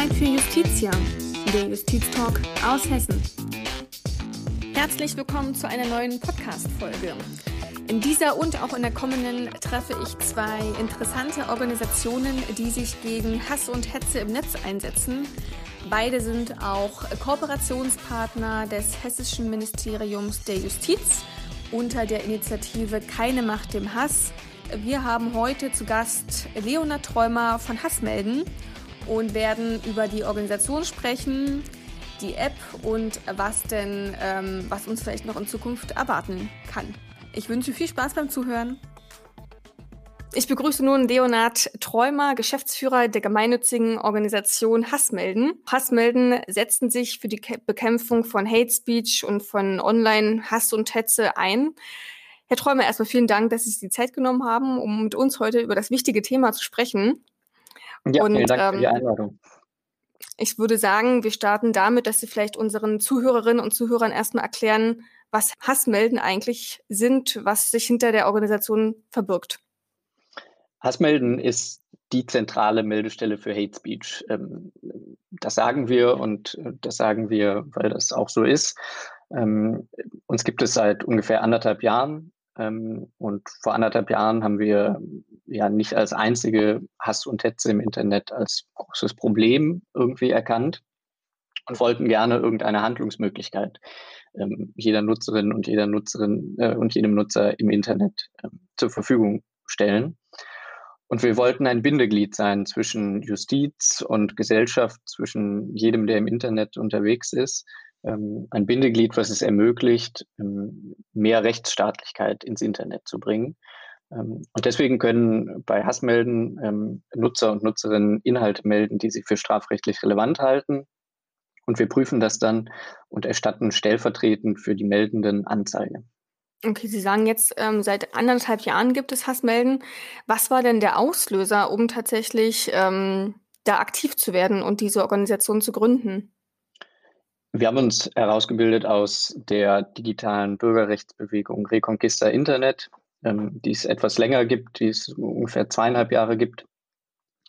Zeit für Justitia, der Justiztalk aus Hessen. Herzlich willkommen zu einer neuen Podcast-Folge. In dieser und auch in der kommenden treffe ich zwei interessante Organisationen, die sich gegen Hass und Hetze im Netz einsetzen. Beide sind auch Kooperationspartner des Hessischen Ministeriums der Justiz unter der Initiative Keine Macht dem Hass. Wir haben heute zu Gast Leonard Träumer von Hassmelden und werden über die Organisation sprechen, die App und was denn, ähm, was uns vielleicht noch in Zukunft erwarten kann. Ich wünsche viel Spaß beim Zuhören. Ich begrüße nun Leonard Träumer, Geschäftsführer der gemeinnützigen Organisation Hassmelden. Hassmelden setzen sich für die Bekämpfung von Hate Speech und von Online-Hass und Hetze ein. Herr Träumer, erstmal vielen Dank, dass Sie sich die Zeit genommen haben, um mit uns heute über das wichtige Thema zu sprechen. Ja, und, vielen Dank ähm, für die ähm, Einladung. Ich würde sagen, wir starten damit, dass Sie vielleicht unseren Zuhörerinnen und Zuhörern erstmal erklären, was Hassmelden eigentlich sind, was sich hinter der Organisation verbirgt. Hassmelden ist die zentrale Meldestelle für Hate Speech. Ähm, das sagen wir und äh, das sagen wir, weil das auch so ist. Ähm, uns gibt es seit ungefähr anderthalb Jahren. Ähm, und vor anderthalb Jahren haben wir ja nicht als einzige Hass und Hetze im Internet als großes Problem irgendwie erkannt und wollten gerne irgendeine Handlungsmöglichkeit ähm, jeder Nutzerin und jeder Nutzerin äh, und jedem Nutzer im Internet äh, zur Verfügung stellen. Und wir wollten ein Bindeglied sein zwischen Justiz und Gesellschaft, zwischen jedem, der im Internet unterwegs ist, ähm, ein Bindeglied, was es ermöglicht, ähm, mehr Rechtsstaatlichkeit ins Internet zu bringen. Ähm, und deswegen können bei Hassmelden Nutzer und Nutzerinnen Inhalte melden, die sie für strafrechtlich relevant halten. Und wir prüfen das dann und erstatten stellvertretend für die Meldenden Anzeige. Okay, Sie sagen jetzt, ähm, seit anderthalb Jahren gibt es Hassmelden. Was war denn der Auslöser, um tatsächlich ähm, da aktiv zu werden und diese Organisation zu gründen? Wir haben uns herausgebildet aus der digitalen Bürgerrechtsbewegung Reconquista Internet, ähm, die es etwas länger gibt, die es ungefähr zweieinhalb Jahre gibt.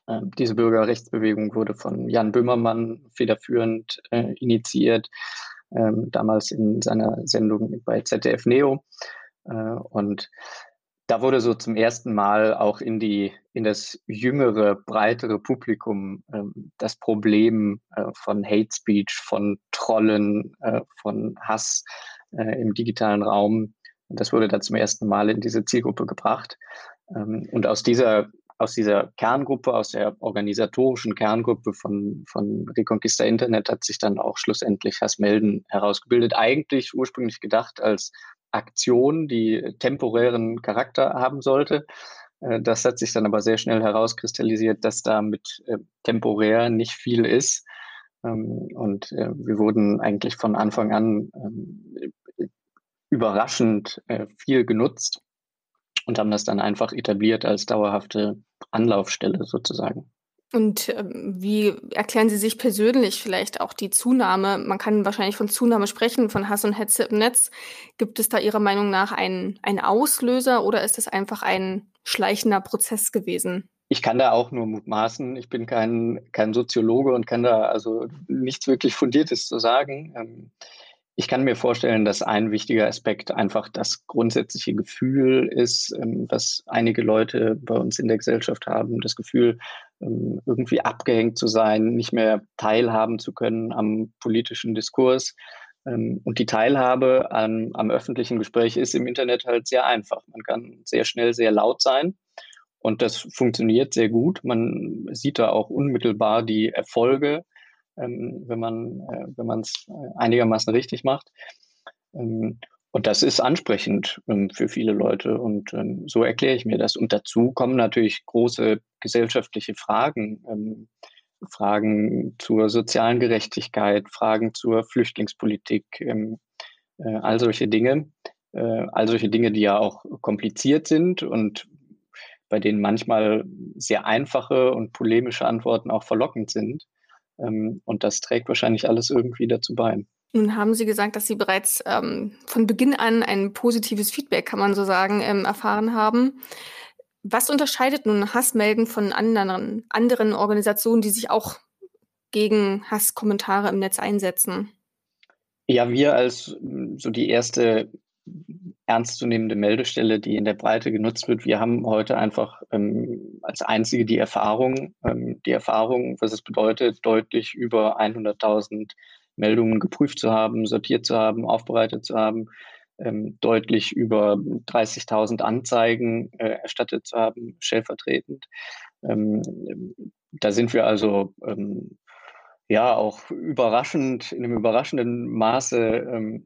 Ähm, diese Bürgerrechtsbewegung wurde von Jan Böhmermann federführend äh, initiiert, ähm, damals in seiner Sendung bei ZDF Neo. Äh, und da wurde so zum ersten Mal auch in die in das jüngere, breitere Publikum ähm, das Problem äh, von Hate Speech, von Trollen, äh, von Hass äh, im digitalen Raum. Das wurde da zum ersten Mal in diese Zielgruppe gebracht. Ähm, und aus dieser aus dieser Kerngruppe, aus der organisatorischen Kerngruppe von, von Reconquista Internet hat sich dann auch schlussendlich Hassmelden herausgebildet. Eigentlich ursprünglich gedacht als Aktion, die temporären Charakter haben sollte. Äh, das hat sich dann aber sehr schnell herauskristallisiert, dass da mit äh, temporär nicht viel ist. Ähm, und äh, wir wurden eigentlich von Anfang an ähm, überraschend viel genutzt und haben das dann einfach etabliert als dauerhafte Anlaufstelle sozusagen. Und ähm, wie erklären Sie sich persönlich vielleicht auch die Zunahme? Man kann wahrscheinlich von Zunahme sprechen, von Hass und Hetze im Netz. Gibt es da Ihrer Meinung nach einen, einen Auslöser oder ist es einfach ein schleichender Prozess gewesen? Ich kann da auch nur mutmaßen. Ich bin kein, kein Soziologe und kann da also nichts wirklich Fundiertes zu sagen. Ähm, ich kann mir vorstellen, dass ein wichtiger Aspekt einfach das grundsätzliche Gefühl ist, ähm, was einige Leute bei uns in der Gesellschaft haben, das Gefühl, ähm, irgendwie abgehängt zu sein, nicht mehr teilhaben zu können am politischen Diskurs. Ähm, und die Teilhabe am, am öffentlichen Gespräch ist im Internet halt sehr einfach. Man kann sehr schnell sehr laut sein. Und das funktioniert sehr gut. Man sieht da auch unmittelbar die Erfolge ähm, wenn man äh, wenn man es äh, einigermaßen richtig macht. Ähm, und das ist ansprechend ähm, für viele Leute und ähm, so erkläre ich mir das. Und dazu kommen natürlich große gesellschaftliche Fragen. Ähm, Fragen zur sozialen Gerechtigkeit, Fragen zur Flüchtlingspolitik, ähm, äh, all solche Dinge, äh, all solche Dinge, die ja auch kompliziert sind und bei denen manchmal sehr einfache und polemische Antworten auch verlockend sind. Ähm, und das trägt wahrscheinlich alles irgendwie dazu bei. Nun haben Sie gesagt, dass Sie bereits ähm, von Beginn an ein positives Feedback, kann man so sagen, ähm, erfahren haben. Was unterscheidet nun Hassmelden von anderen, anderen Organisationen, die sich auch gegen Hasskommentare im Netz einsetzen? Ja, wir als so die erste ernstzunehmende Meldestelle, die in der Breite genutzt wird. Wir haben heute einfach ähm, als einzige die Erfahrung, ähm, die Erfahrung, was es bedeutet, deutlich über 100.000 Meldungen geprüft zu haben, sortiert zu haben, aufbereitet zu haben, ähm, deutlich über 30.000 Anzeigen äh, erstattet zu haben, stellvertretend. Ähm, da sind wir also ähm, ja auch überraschend, in einem überraschenden Maße ähm,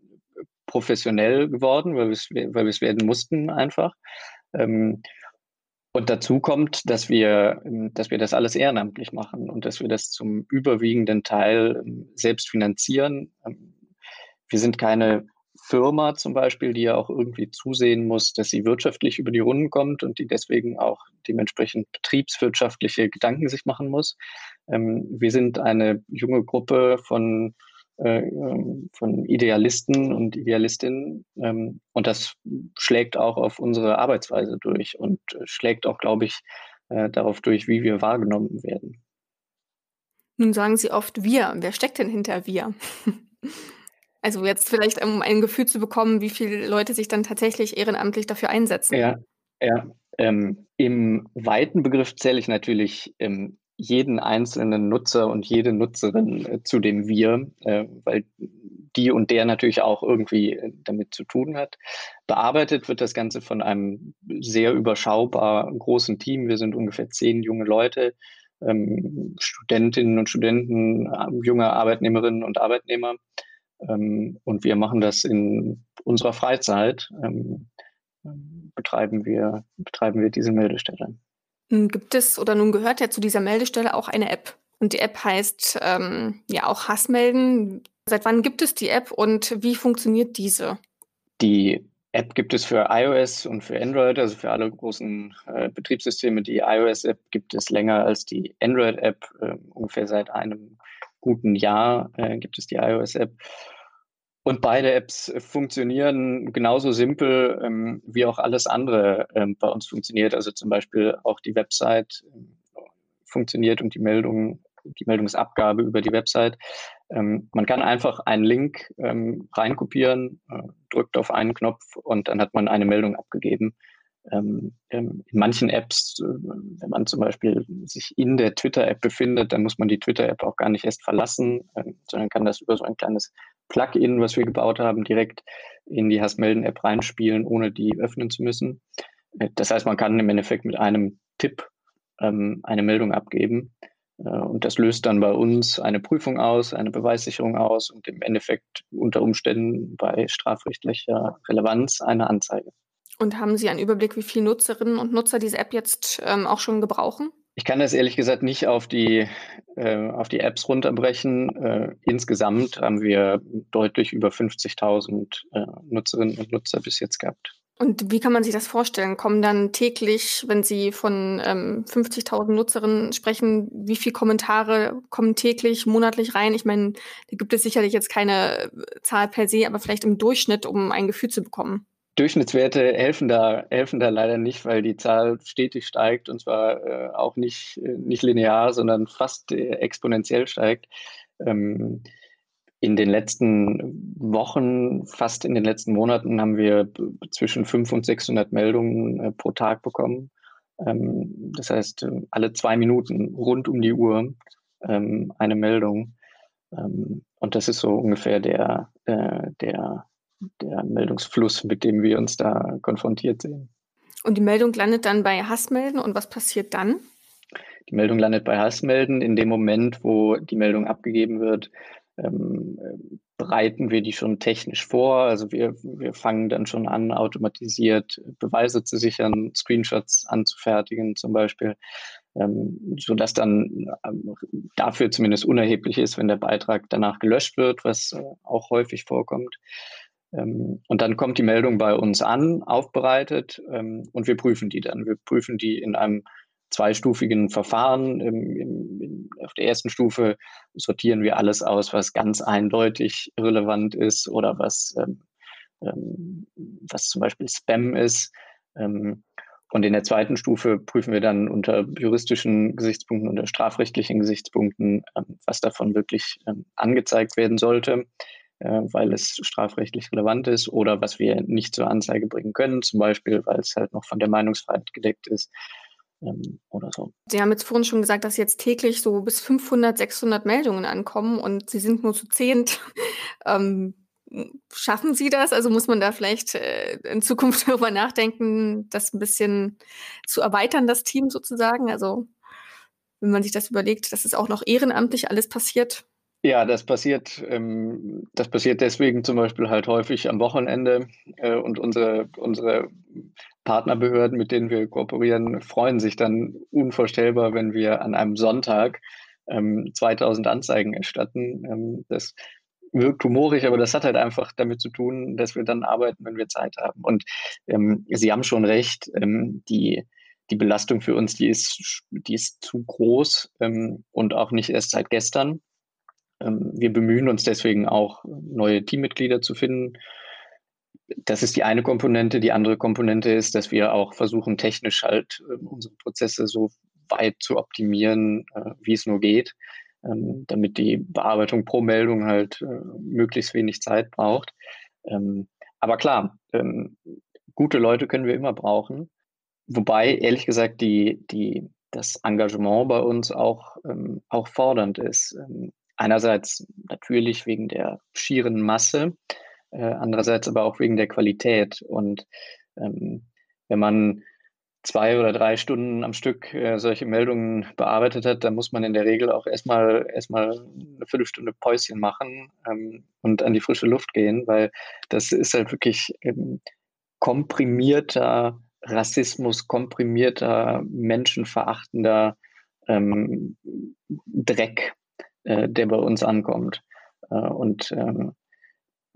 professionell geworden, weil wir es werden mussten einfach. Ähm, und dazu kommt, dass wir, ähm, dass wir das alles ehrenamtlich machen und dass wir das zum überwiegenden Teil ähm, selbst finanzieren. Ähm, wir sind keine Firma zum Beispiel, die ja auch irgendwie zusehen muss, dass sie wirtschaftlich über die Runden kommt und die deswegen auch dementsprechend betriebswirtschaftliche Gedanken sich machen muss. Wir sind eine junge Gruppe von ähm, von Idealisten und Idealistinnen. Ähm, und das schlägt auch auf unsere Arbeitsweise durch und äh, schlägt auch, glaube ich, äh, darauf durch, wie wir wahrgenommen werden. Nun sagen Sie oft wir. Wer steckt denn hinter wir? also jetzt vielleicht, um ein Gefühl zu bekommen, wie viele Leute sich dann tatsächlich ehrenamtlich dafür einsetzen. Ja, ja. Ähm, Im weiten Begriff zähle ich natürlich ähm, jeden einzelnen Nutzer und jede Nutzerin äh, zu dem Wir, äh, weil die und der natürlich auch irgendwie äh, damit zu tun hat. Bearbeitet wird das Ganze von einem sehr überschaubar großen Team. Wir sind ungefähr zehn junge Leute, ähm, Studentinnen und Studenten, äh, junge Arbeitnehmerinnen und Arbeitnehmer. Ähm, und wir machen das in unserer Freizeit, ähm, betreiben, wir, betreiben wir diese Meldestelle. Gibt es oder nun gehört ja zu dieser Meldestelle auch eine App. Und die App heißt ähm, ja auch Hassmelden. Seit wann gibt es die App und wie funktioniert diese? Die App gibt es für iOS und für Android, also für alle großen äh, Betriebssysteme. Die iOS-App gibt es länger als die Android-App. Äh, ungefähr seit einem guten Jahr äh, gibt es die iOS-App. Und beide Apps funktionieren genauso simpel, ähm, wie auch alles andere ähm, bei uns funktioniert. Also zum Beispiel auch die Website ähm, funktioniert und die Meldung, die Meldungsabgabe über die Website. Ähm, man kann einfach einen Link ähm, reinkopieren, äh, drückt auf einen Knopf und dann hat man eine Meldung abgegeben. Ähm, in manchen Apps, äh, wenn man zum Beispiel sich in der Twitter-App befindet, dann muss man die Twitter-App auch gar nicht erst verlassen, sondern kann das über so ein kleines Plugin, was wir gebaut haben, direkt in die Hassmelden-App reinspielen, ohne die öffnen zu müssen. Äh, das heißt, man kann im Endeffekt mit einem Tipp ähm, eine Meldung abgeben. Äh, und das löst dann bei uns eine Prüfung aus, eine Beweissicherung aus und im Endeffekt unter Umständen bei strafrechtlicher Relevanz eine Anzeige. Und haben Sie einen Überblick, wie viele Nutzerinnen und Nutzer diese App jetzt ähm, auch schon gebrauchen? Ich kann das ehrlich gesagt nicht auf die, äh, auf die Apps runterbrechen. Äh, insgesamt haben wir deutlich über 50.000 äh, Nutzerinnen und Nutzer bis jetzt gehabt. Und wie kann man sich das vorstellen? Kommen dann täglich, wenn Sie von ähm, 50.000 Nutzerinnen sprechen, wie viele Kommentare kommen täglich, monatlich rein? Ich meine, da gibt es sicherlich jetzt keine Zahl per se, aber vielleicht im Durchschnitt, um ein Gefühl zu bekommen. Durchschnittswerte helfen da, helfen da leider nicht, weil die Zahl stetig steigt und zwar äh, auch nicht, äh, nicht linear, sondern fast äh, exponentiell steigt. Ähm, in den letzten Wochen, fast in den letzten Monaten, haben wir zwischen 500 und 600 Meldungen äh, pro Tag bekommen. Ähm, das heißt, äh, alle zwei Minuten rund um die Uhr ähm, eine Meldung. Ähm, und das ist so ungefähr der, äh, der der Meldungsfluss, mit dem wir uns da konfrontiert sehen. Und die Meldung landet dann bei Hassmelden und was passiert dann? Die Meldung landet bei Hassmelden. In dem Moment, wo die Meldung abgegeben wird, ähm, bereiten wir die schon technisch vor. Also wir, wir fangen dann schon an, automatisiert Beweise zu sichern, Screenshots anzufertigen zum Beispiel, ähm, sodass dann ähm, dafür zumindest unerheblich ist, wenn der Beitrag danach gelöscht wird, was äh, auch häufig vorkommt. Ähm, und dann kommt die Meldung bei uns an, aufbereitet ähm, und wir prüfen die dann. Wir prüfen die in einem zweistufigen Verfahren. auf der ersten Stufe sortieren wir alles aus, was ganz eindeutig relevant ist oder was, ähm, was zum Beispiel Spam ist. Und in der zweiten Stufe prüfen wir dann unter juristischen Gesichtspunkten, unter strafrechtlichen Gesichtspunkten, was davon wirklich angezeigt werden sollte, weil es strafrechtlich relevant ist oder was wir nicht zur Anzeige bringen können, zum Beispiel, weil es halt noch von der Meinungsfreiheit gedeckt ist ähm, oder so. Sie haben jetzt vorhin schon gesagt, dass jetzt täglich so bis 500, 600 Meldungen ankommen und Sie sind nur zu zehnt. ähm, Schaffen Sie das? Also muss man da vielleicht äh, in Zukunft darüber nachdenken, das ein bisschen zu erweitern, das Team sozusagen? Also wenn man sich das überlegt, dass es auch noch ehrenamtlich alles passiert. Ja, das passiert, ähm, das passiert deswegen zum Beispiel halt häufig am Wochenende äh, und unsere, unsere Partnerbehörden, mit denen wir kooperieren, freuen sich dann unvorstellbar, wenn wir an einem Sonntag ähm, 2000 Anzeigen erstatten. Ähm, das wirkt humorig, aber das hat halt einfach damit zu tun, dass wir dann arbeiten, wenn wir Zeit haben. Und ähm, Sie haben schon recht, ähm, die, die Belastung für uns, die ist, die ist zu groß ähm, und auch nicht erst seit gestern. Ähm, wir bemühen uns deswegen auch, neue Teammitglieder zu finden. Das ist die eine Komponente. Die andere Komponente ist, dass wir auch versuchen, technisch halt ähm, unsere Prozesse so weit zu optimieren, äh, wie es nur geht ähm, damit die Bearbeitung pro Meldung halt äh, möglichst wenig Zeit braucht. Aber klar, gute Leute können wir immer brauchen. Wobei, ehrlich gesagt, die, die, das Engagement bei uns auch, ähm, auch fordernd ist. Einerseits natürlich wegen der schieren Masse, äh, andererseits aber auch wegen der Qualität. Und ähm, wenn man zwei oder drei Stunden am Stück äh, solche Meldungen bearbeitet hat, dann muss man in der Regel auch erstmal erstmal eine Viertelstunde Päuschen machen ähm, und an die frische Luft gehen, weil das ist halt wirklich ähm, komprimierter Rassismus, komprimierter, menschenverachtender ähm, Dreck, äh, der bei uns ankommt. Äh, und ähm,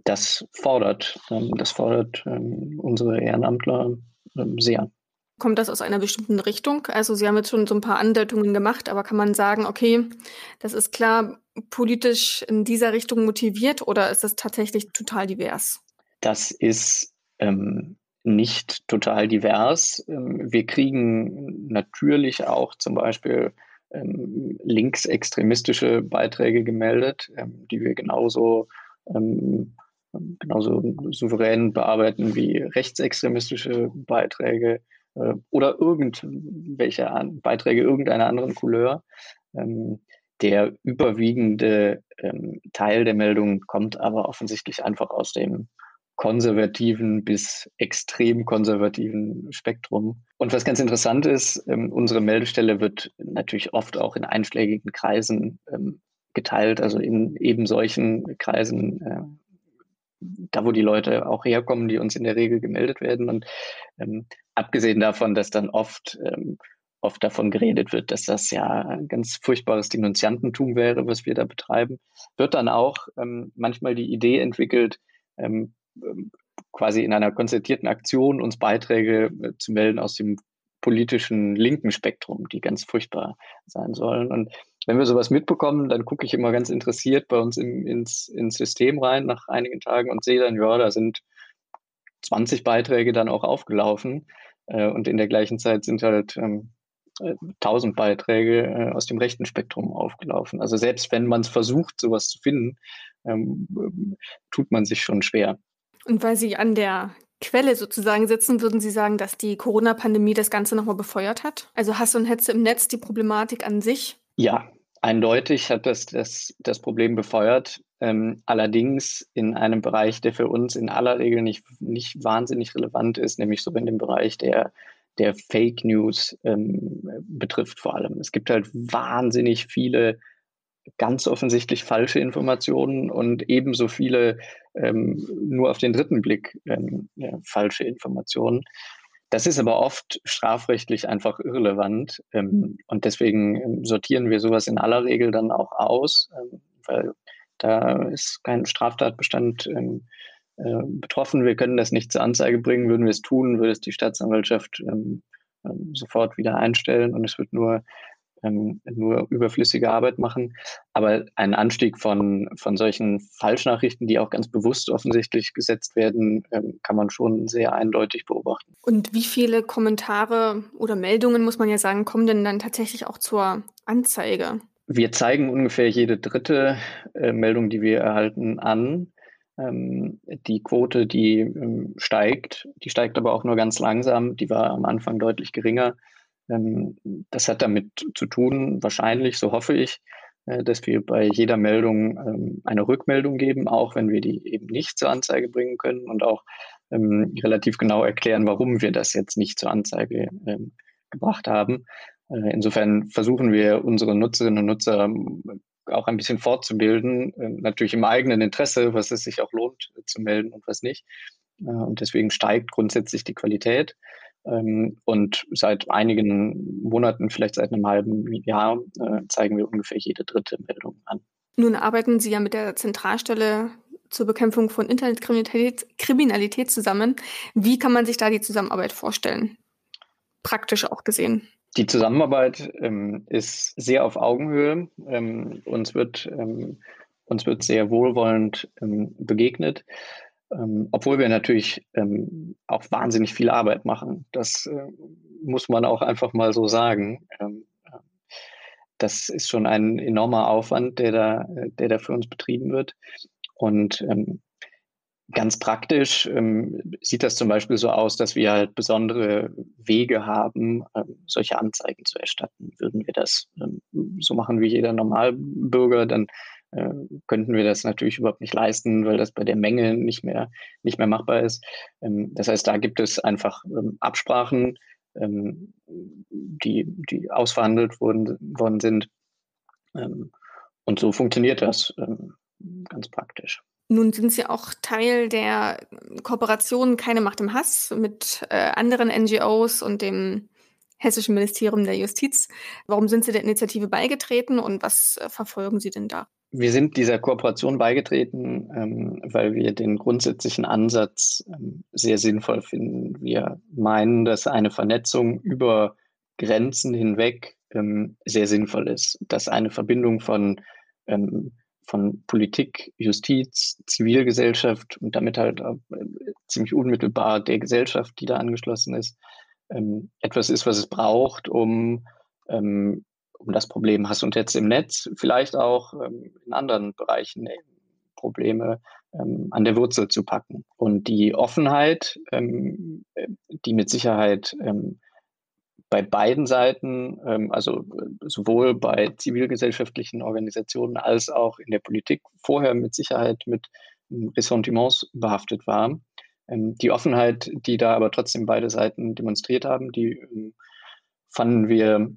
das fordert, ähm, das fordert ähm, unsere Ehrenamtler sehr. Kommt das aus einer bestimmten Richtung? Also Sie haben jetzt schon so ein paar Andeutungen gemacht, aber kann man sagen, okay, das ist klar politisch in dieser Richtung motiviert oder ist das tatsächlich total divers? Das ist ähm, nicht total divers. Ähm, wir kriegen natürlich auch zum Beispiel ähm, linksextremistische Beiträge gemeldet, ähm, die wir genauso ähm, genauso souverän bearbeiten wie rechtsextremistische Beiträge äh, oder irgendwelche Beiträge irgendeiner anderen Couleur. Ähm, der überwiegende ähm, Teil der Meldungen kommt aber offensichtlich einfach aus dem konservativen bis extrem konservativen Spektrum. Und was ganz interessant ist, ähm, unsere Meldestelle wird natürlich oft auch in einschlägigen Kreisen ähm, geteilt, also in eben solchen Kreisen, äh, da wo die Leute auch herkommen, die uns in der Regel gemeldet werden. Und ähm, abgesehen davon, dass dann oft, ähm, oft davon geredet wird, dass das ja ein ganz furchtbares Denunziantentum wäre, was wir da betreiben, wird dann auch ähm, manchmal die Idee entwickelt, ähm, quasi in einer konzertierten Aktion uns Beiträge äh, zu melden aus dem politischen linken Spektrum, die ganz furchtbar sein sollen. Und wenn wir sowas mitbekommen, dann gucke ich immer ganz interessiert bei uns im, ins, ins System rein nach einigen Tagen und sehe dann, ja, da sind 20 Beiträge dann auch aufgelaufen. Äh, und in der gleichen Zeit sind halt ähm, 1000 Beiträge äh, aus dem rechten Spektrum aufgelaufen. Also selbst wenn man es versucht, sowas zu finden, ähm, tut man sich schon schwer. Und weil Sie an der Quelle sozusagen sitzen, würden Sie sagen, dass die Corona-Pandemie das Ganze nochmal befeuert hat? Also Hass und Hetze im Netz, die Problematik an sich? Ja, eindeutig hat das das, das Problem befeuert. Ähm, allerdings in einem Bereich, der für uns in aller Regel nicht, nicht wahnsinnig relevant ist, nämlich so in dem Bereich der, der Fake News ähm, betrifft vor allem. Es gibt halt wahnsinnig viele ganz offensichtlich falsche Informationen und ebenso viele ähm, nur auf den dritten Blick ähm, ja, falsche Informationen. Das ist aber oft strafrechtlich einfach irrelevant ähm, und deswegen ähm, sortieren wir sowas in aller Regel dann auch aus, ähm, weil da ist kein Straftatbestand ähm, äh, betroffen. Wir können das nicht zur Anzeige bringen. Würden wir es tun, würde es die Staatsanwaltschaft sofort wieder einstellen und es wird nur ähm, nur überflüssige Arbeit machen. Aber ein Anstieg von, von solchen Falschnachrichten, die auch ganz bewusst offensichtlich gesetzt werden, ähm, kann man schon sehr eindeutig beobachten. Und wie viele Kommentare oder Meldungen, muss man ja sagen, kommen denn dann tatsächlich auch zur Anzeige? Wir zeigen ungefähr jede dritte äh, Meldung, die wir erhalten, an. Ähm, die Quote, die ähm, steigt, die steigt aber auch nur ganz langsam. Die war am Anfang deutlich geringer. Ähm, das hat damit zu tun, wahrscheinlich, so hoffe ich, äh, dass wir bei jeder Meldung ähm, eine Rückmeldung geben, auch wenn wir die eben nicht zur Anzeige bringen können und auch ähm, relativ genau erklären, warum wir das jetzt nicht zur Anzeige gebracht haben. Äh, insofern versuchen wir unsere Nutzerinnen und Nutzer auch ein bisschen fortzubilden, äh, natürlich im eigenen Interesse, was es sich auch lohnt zu melden und was nicht. Und deswegen steigt grundsätzlich die Qualität. Ähm, und seit einigen Monaten, vielleicht seit einem halben Jahr, äh, zeigen wir ungefähr jede dritte Meldung an. Nun arbeiten Sie ja mit der Zentralstelle zur Bekämpfung von Internetkriminalität Kriminalität zusammen. Wie kann man sich da die Zusammenarbeit vorstellen? Praktisch auch gesehen. Die Zusammenarbeit ähm, ist sehr auf Augenhöhe. Ähm, uns, wird, ähm, uns wird sehr wohlwollend ähm, begegnet. Ähm, obwohl wir natürlich ähm, auch wahnsinnig viel Arbeit machen. Das äh, muss man auch einfach mal so sagen. Ähm, äh, das ist schon ein enormer Aufwand, der da, der da für uns betrieben wird. Und ähm, ganz praktisch ähm, sieht das zum Beispiel so aus, dass wir halt besondere Wege haben, ähm, solche Anzeigen zu erstatten. Würden wir das so machen wie jeder Normalbürger, dann äh, könnten wir das natürlich überhaupt nicht leisten, weil das bei der Menge nicht mehr, nicht mehr machbar ist. Ähm, das heißt, da gibt es einfach ähm, Absprachen, ähm, die, die ausverhandelt wurden, worden sind. Ähm, und so funktioniert das ähm, ganz praktisch. Nun sind Sie auch Teil der Kooperation Keine Macht im Hass mit äh, anderen NGOs und dem Hessischen Ministerium der Justiz. Warum sind Sie der Initiative beigetreten und was äh, verfolgen Sie denn da? Wir sind dieser Kooperation beigetreten, ähm, weil wir den grundsätzlichen Ansatz ähm, sehr sinnvoll finden. Wir meinen, dass eine Vernetzung über Grenzen hinweg ähm, sehr sinnvoll ist, dass eine Verbindung von, von Politik, Justiz, Zivilgesellschaft und damit halt äh, ziemlich unmittelbar der Gesellschaft, die da angeschlossen ist, ähm, etwas ist, was es braucht, um ähm, um das Problem Hass und Hetze im Netz, vielleicht auch ähm, in anderen Bereichen äh, Probleme ähm, an der Wurzel zu packen. Und die Offenheit, ähm, äh, die mit Sicherheit ähm, bei beiden Seiten, also äh, sowohl bei zivilgesellschaftlichen Organisationen als auch in der Politik vorher mit Sicherheit mit Ressentiments behaftet war. Die Offenheit, die da aber trotzdem beide Seiten demonstriert haben, die fanden wir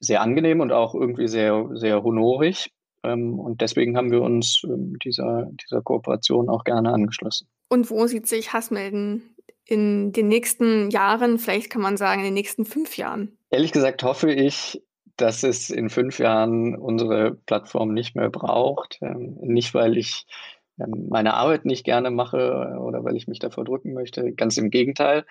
sehr angenehm und auch irgendwie sehr, sehr honorig. Ähm, und deswegen haben wir uns ähm, dieser, dieser Kooperation auch gerne angeschlossen. Und wo sieht sich Hassmelden in den nächsten Jahren, vielleicht kann man sagen in den nächsten fünf Jahren? Ehrlich gesagt hoffe ich, dass es in fünf Jahren unsere Plattform nicht mehr braucht. Ähm, nicht, weil ich meine Arbeit nicht gerne mache oder weil ich mich davor drücken möchte. Ganz im Gegenteil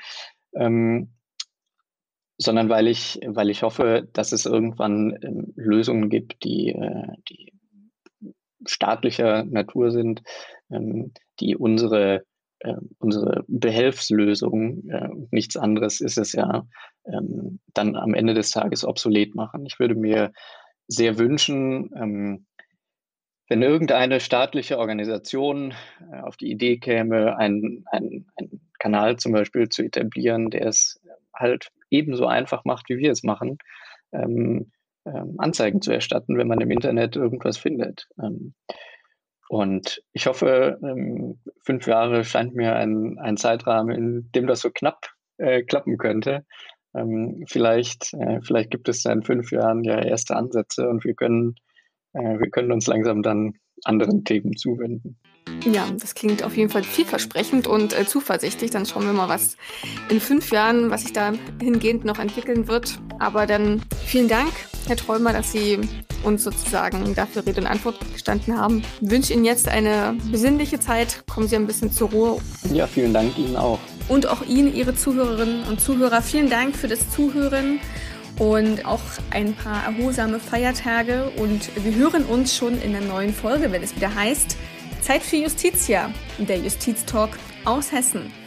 sondern weil ich, weil ich hoffe, dass es irgendwann ähm, Lösungen gibt, die, äh, die staatlicher Natur sind, ähm, die unsere, äh, unsere Behelfslösung, äh, nichts anderes ist es ja, ähm, dann am Ende des Tages obsolet machen. Ich würde mir sehr wünschen, ähm, wenn irgendeine staatliche Organisation äh, auf die Idee käme, einen ein Kanal zum Beispiel zu etablieren, der es halt ebenso einfach macht, wie wir es machen, ähm, ähm, Anzeigen zu erstatten, wenn man im Internet irgendwas findet. Ähm, und ich hoffe, ähm, fünf Jahre scheint mir ein, ein Zeitrahmen, in dem das so knapp äh, klappen könnte. Ähm, vielleicht, äh, vielleicht gibt es in fünf Jahren ja erste Ansätze und wir können, äh, wir können uns langsam dann anderen Themen zuwenden. Ja, das klingt auf jeden Fall vielversprechend und äh, zuversichtlich. Dann schauen wir mal, was in fünf Jahren, was sich da hingehend noch entwickeln wird. Aber dann vielen Dank, Herr Träumer, dass Sie uns sozusagen dafür Rede und Antwort gestanden haben. Ich wünsche Ihnen jetzt eine besinnliche Zeit. Kommen Sie ein bisschen zur Ruhe. Ja, vielen Dank Ihnen auch. Und auch Ihnen, Ihre Zuhörerinnen und Zuhörer, vielen Dank für das Zuhören. Und auch ein paar erholsame Feiertage und wir hören uns schon in der neuen Folge, wenn es wieder heißt Zeit für Justitia, der Justiztalk aus Hessen.